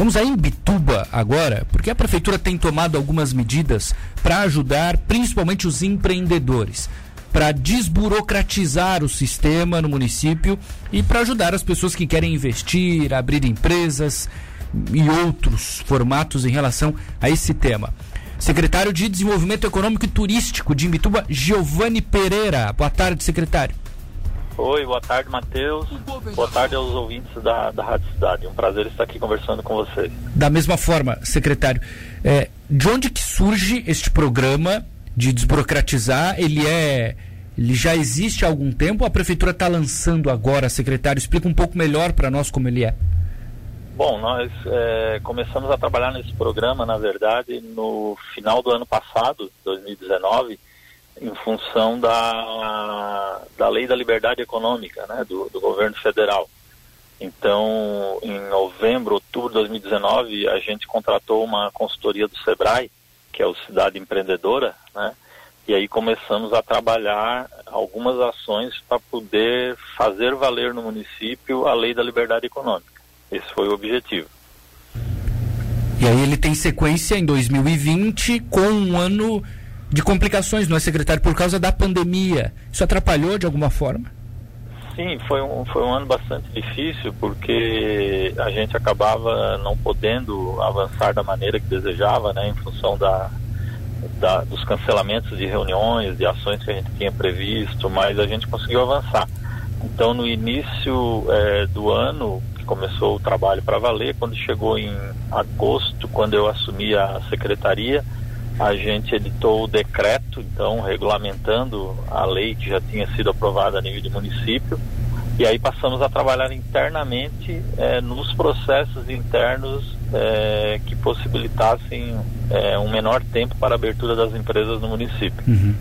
Vamos a Imbituba agora, porque a prefeitura tem tomado algumas medidas para ajudar principalmente os empreendedores, para desburocratizar o sistema no município e para ajudar as pessoas que querem investir, abrir empresas e outros formatos em relação a esse tema. Secretário de Desenvolvimento Econômico e Turístico de Imbituba, Giovanni Pereira. Boa tarde, secretário. Oi, boa tarde, Matheus. Boa tarde aos ouvintes da, da Rádio Cidade. Um prazer estar aqui conversando com vocês. Da mesma forma, secretário, é, de onde que surge este programa de desburocratizar? Ele é. Ele já existe há algum tempo a prefeitura está lançando agora, secretário? Explica um pouco melhor para nós como ele é. Bom, nós é, começamos a trabalhar nesse programa, na verdade, no final do ano passado, 2019, em função da, da Lei da Liberdade Econômica, né, do, do governo federal. Então, em novembro, outubro de 2019, a gente contratou uma consultoria do SEBRAE, que é o Cidade Empreendedora, né? E aí começamos a trabalhar algumas ações para poder fazer valer no município a lei da liberdade econômica. Esse foi o objetivo. E aí ele tem sequência em 2020 com um ano de complicações, não é, secretário? Por causa da pandemia. Isso atrapalhou de alguma forma? Sim, foi um, foi um ano bastante difícil porque a gente acabava não podendo avançar da maneira que desejava, né, em função da, da, dos cancelamentos de reuniões, de ações que a gente tinha previsto, mas a gente conseguiu avançar. Então, no início é, do ano, começou o trabalho para valer. Quando chegou em agosto, quando eu assumi a secretaria, a gente editou o decreto, então, regulamentando a lei que já tinha sido aprovada a nível de município. E aí passamos a trabalhar internamente é, nos processos internos é, que possibilitassem é, um menor tempo para a abertura das empresas no município. Uhum.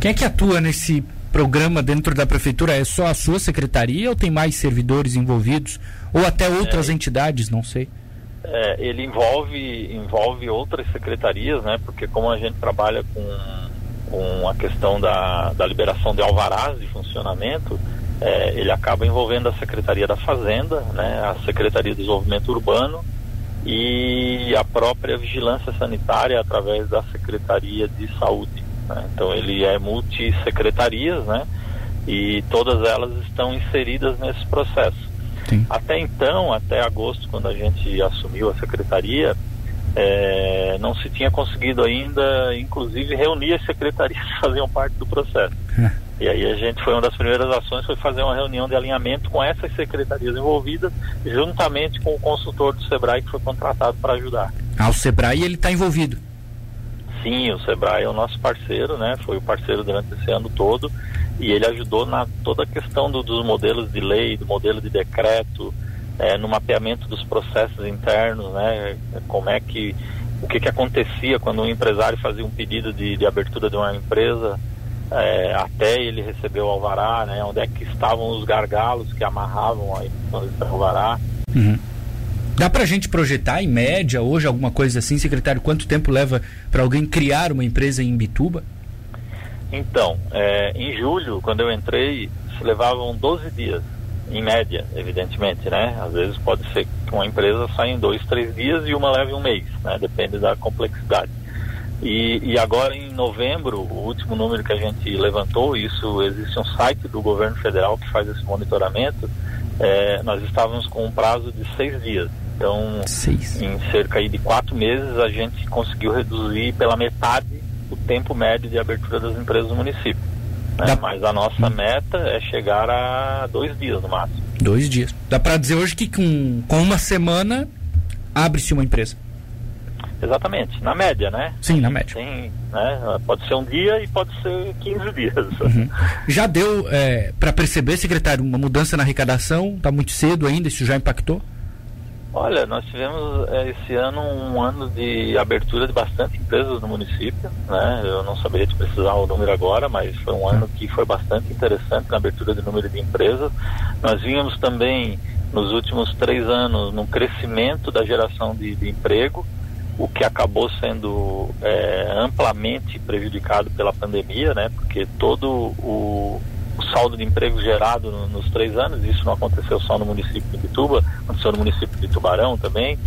Quem é que atua nesse programa dentro da prefeitura? É só a sua secretaria ou tem mais servidores envolvidos? Ou até outras é, entidades, não sei. É, ele envolve, envolve outras secretarias, né? Porque como a gente trabalha com, com a questão da, da liberação de alvarás de funcionamento, é, ele acaba envolvendo a Secretaria da Fazenda, né? A Secretaria de Desenvolvimento Urbano e a própria Vigilância Sanitária através da Secretaria de Saúde. Né? Então ele é multissecretarias, né? E todas elas estão inseridas nesse processo. Sim. Até então, até agosto, quando a gente assumiu a secretaria, é, não se tinha conseguido ainda, inclusive, reunir as secretarias que faziam parte do processo. É. E aí a gente foi uma das primeiras ações foi fazer uma reunião de alinhamento com essas secretarias envolvidas, juntamente com o consultor do Sebrae que foi contratado para ajudar. Ah, o Sebrae ele está envolvido. Sim, o Sebrae é o nosso parceiro, né? Foi o parceiro durante esse ano todo e ele ajudou na toda a questão do, dos modelos de lei, do modelo de decreto, é, no mapeamento dos processos internos, né? Como é que o que, que acontecia quando um empresário fazia um pedido de, de abertura de uma empresa é, até ele receber o alvará, né? Onde é que estavam os gargalos que amarravam a emissão alvará. Uhum. Dá pra gente projetar em média hoje alguma coisa assim, secretário, quanto tempo leva para alguém criar uma empresa em Bituba? Então, é, em julho, quando eu entrei, se levavam 12 dias, em média, evidentemente, né? Às vezes pode ser que uma empresa saia em dois, três dias e uma leve um mês, né? Depende da complexidade. E, e agora em novembro, o último número que a gente levantou, isso existe um site do governo federal que faz esse monitoramento, é, nós estávamos com um prazo de seis dias. Então, seis. em cerca de quatro meses, a gente conseguiu reduzir pela metade o tempo médio de abertura das empresas no município. Né? Mas a nossa meta é chegar a dois dias no máximo. Dois dias. Dá para dizer hoje que com, com uma semana abre-se uma empresa. Exatamente, na média, né? Sim, na média. Tem, né? Pode ser um dia e pode ser 15 dias. Uhum. Já deu é, para perceber, secretário, uma mudança na arrecadação? Está muito cedo ainda? Isso já impactou? Olha, nós tivemos é, esse ano um ano de abertura de bastante empresas no município, né? Eu não saberia te precisar o número agora, mas foi um ano que foi bastante interessante na abertura de número de empresas. Nós vínhamos também nos últimos três anos no crescimento da geração de, de emprego, o que acabou sendo é, amplamente prejudicado pela pandemia, né? Porque todo o o saldo de emprego gerado no, nos três anos, isso não aconteceu só no município de Bituba, aconteceu no município de Tubarão também,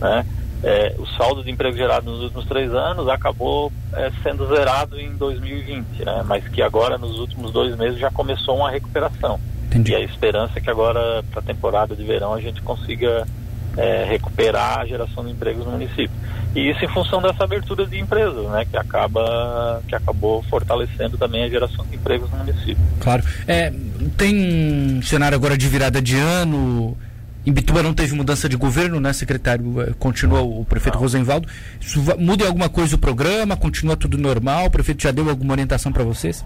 né? É, o saldo de emprego gerado nos últimos três anos acabou é, sendo zerado em 2020, né? mas que agora nos últimos dois meses já começou uma recuperação. Entendi. E a esperança é que agora para a temporada de verão a gente consiga é, recuperar a geração de empregos no município. E isso em função dessa abertura de empresas, né, que acaba que acabou fortalecendo também a geração de empregos no município. Claro. É, tem um cenário agora de virada de ano. Em Bituba não teve mudança de governo, né, secretário? É, continua o prefeito não. Rosenvaldo. Isso muda alguma coisa o programa? Continua tudo normal? O prefeito já deu alguma orientação para vocês?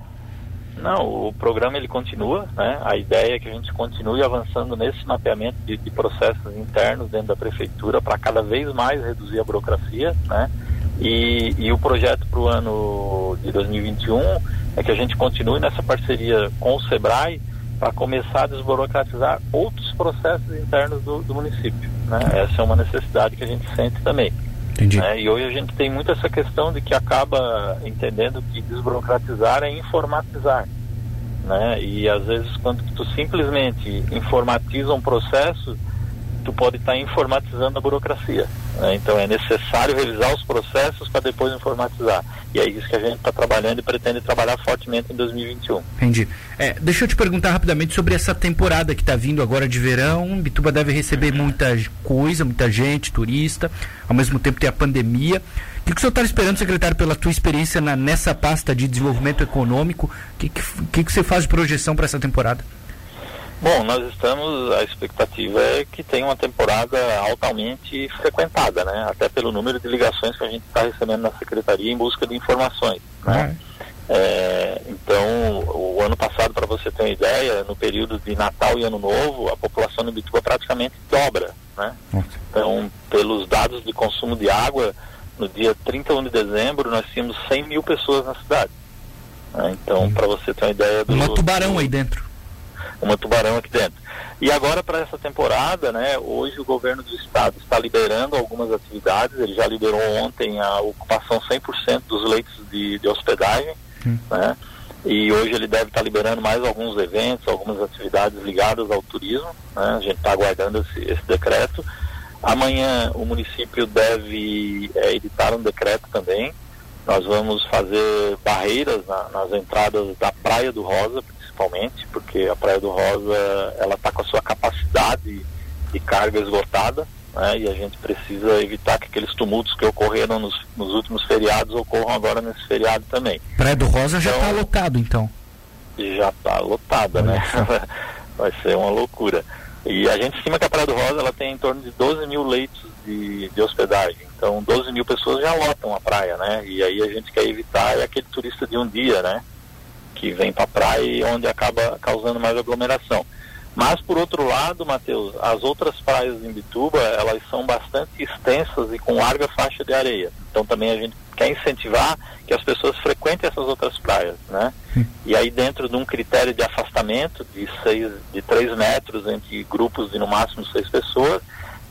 Não, o programa ele continua, né? A ideia é que a gente continue avançando nesse mapeamento de, de processos internos dentro da prefeitura para cada vez mais reduzir a burocracia, né? E, e o projeto para o ano de 2021 é que a gente continue nessa parceria com o SEBRAE para começar a desburocratizar outros processos internos do, do município. Né? Essa é uma necessidade que a gente sente também. Né? E hoje a gente tem muito essa questão de que acaba entendendo que desburocratizar é informatizar. Né? E às vezes quando tu simplesmente informatiza um processo, tu pode estar tá informatizando a burocracia. Né? Então é necessário revisar os processos para depois informatizar. E é isso que a gente está trabalhando e pretende trabalhar fortemente em 2021. Entendi. É, deixa eu te perguntar rapidamente sobre essa temporada que está vindo agora de verão. Bituba deve receber muita coisa, muita gente, turista. Ao mesmo tempo tem a pandemia. O que, que o senhor está esperando, secretário, pela tua experiência na, nessa pasta de desenvolvimento econômico? O que, que, que você faz de projeção para essa temporada? Bom, nós estamos, a expectativa é que tenha uma temporada altamente frequentada, né? Até pelo número de ligações que a gente está recebendo na secretaria em busca de informações, né? É, então, o ano passado, para você ter uma ideia, no período de Natal e Ano Novo, a população de Bituba praticamente dobra, né? Então, pelos dados de consumo de água, no dia 31 de dezembro, nós tínhamos 100 mil pessoas na cidade. Né? Então, para você ter uma ideia do... Uma tubarão aí dentro uma tubarão aqui dentro. E agora para essa temporada, né, hoje o governo do estado está liberando algumas atividades, ele já liberou ontem a ocupação 100% dos leitos de, de hospedagem, hum. né, e hoje ele deve estar liberando mais alguns eventos, algumas atividades ligadas ao turismo, né, a gente está aguardando esse, esse, decreto. Amanhã o município deve é, editar um decreto também, nós vamos fazer barreiras na, nas entradas da Praia do Rosa, principalmente, porque a Praia do Rosa ela está com a sua capacidade de carga esgotada, né, e a gente precisa evitar que aqueles tumultos que ocorreram nos, nos últimos feriados ocorram agora nesse feriado também. Praia do Rosa então, já está lotado, então? Já está lotada, né? Vai ser uma loucura. E a gente estima que a Praia do Rosa ela tem em torno de 12 mil leitos de, de hospedagem. Então 12 mil pessoas já lotam a praia, né? E aí a gente quer evitar é aquele turista de um dia, né? Que vem para a praia e onde acaba causando mais aglomeração. Mas, por outro lado, Matheus, as outras praias em Bituba, elas são bastante extensas e com larga faixa de areia. Então, também a gente quer incentivar que as pessoas frequentem essas outras praias, né? E aí, dentro de um critério de afastamento de, seis, de 3 metros entre grupos de no máximo seis pessoas,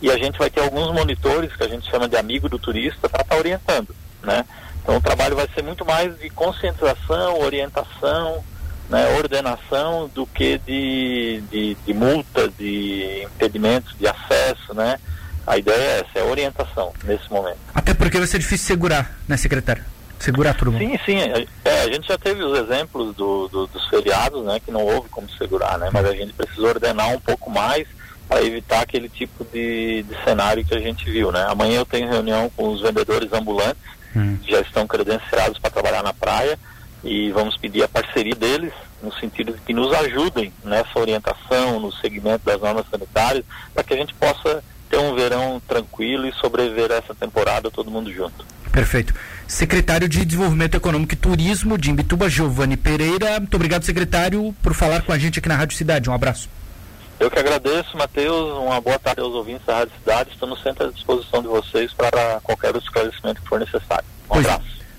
e a gente vai ter alguns monitores, que a gente chama de amigo do turista, para estar tá orientando, né? Então o trabalho vai ser muito mais de conscientização, orientação, né, ordenação do que de, de, de multa, de impedimentos de acesso, né? A ideia é essa, é orientação nesse momento. Até porque vai ser difícil segurar, né, secretário? Segurar tudo. Sim, sim. É, a gente já teve os exemplos do, do, dos feriados, né, que não houve como segurar, né? Mas a gente precisa ordenar um pouco mais para evitar aquele tipo de, de cenário que a gente viu, né? Amanhã eu tenho reunião com os vendedores ambulantes hum. já estão credenciados para trabalhar na praia e vamos pedir a parceria deles no sentido de que nos ajudem nessa orientação, no segmento das normas sanitárias, para que a gente possa ter um verão tranquilo e sobreviver a essa temporada todo mundo junto. Perfeito. Secretário de Desenvolvimento Econômico e Turismo de Imbituba, Giovanni Pereira. Muito obrigado, secretário, por falar com a gente aqui na Rádio Cidade. Um abraço. Eu que agradeço, Matheus. Uma boa tarde aos ouvintes da Rádio Cidade. Estamos sempre à disposição de vocês para qualquer esclarecimento que for necessário. Um pois, abraço.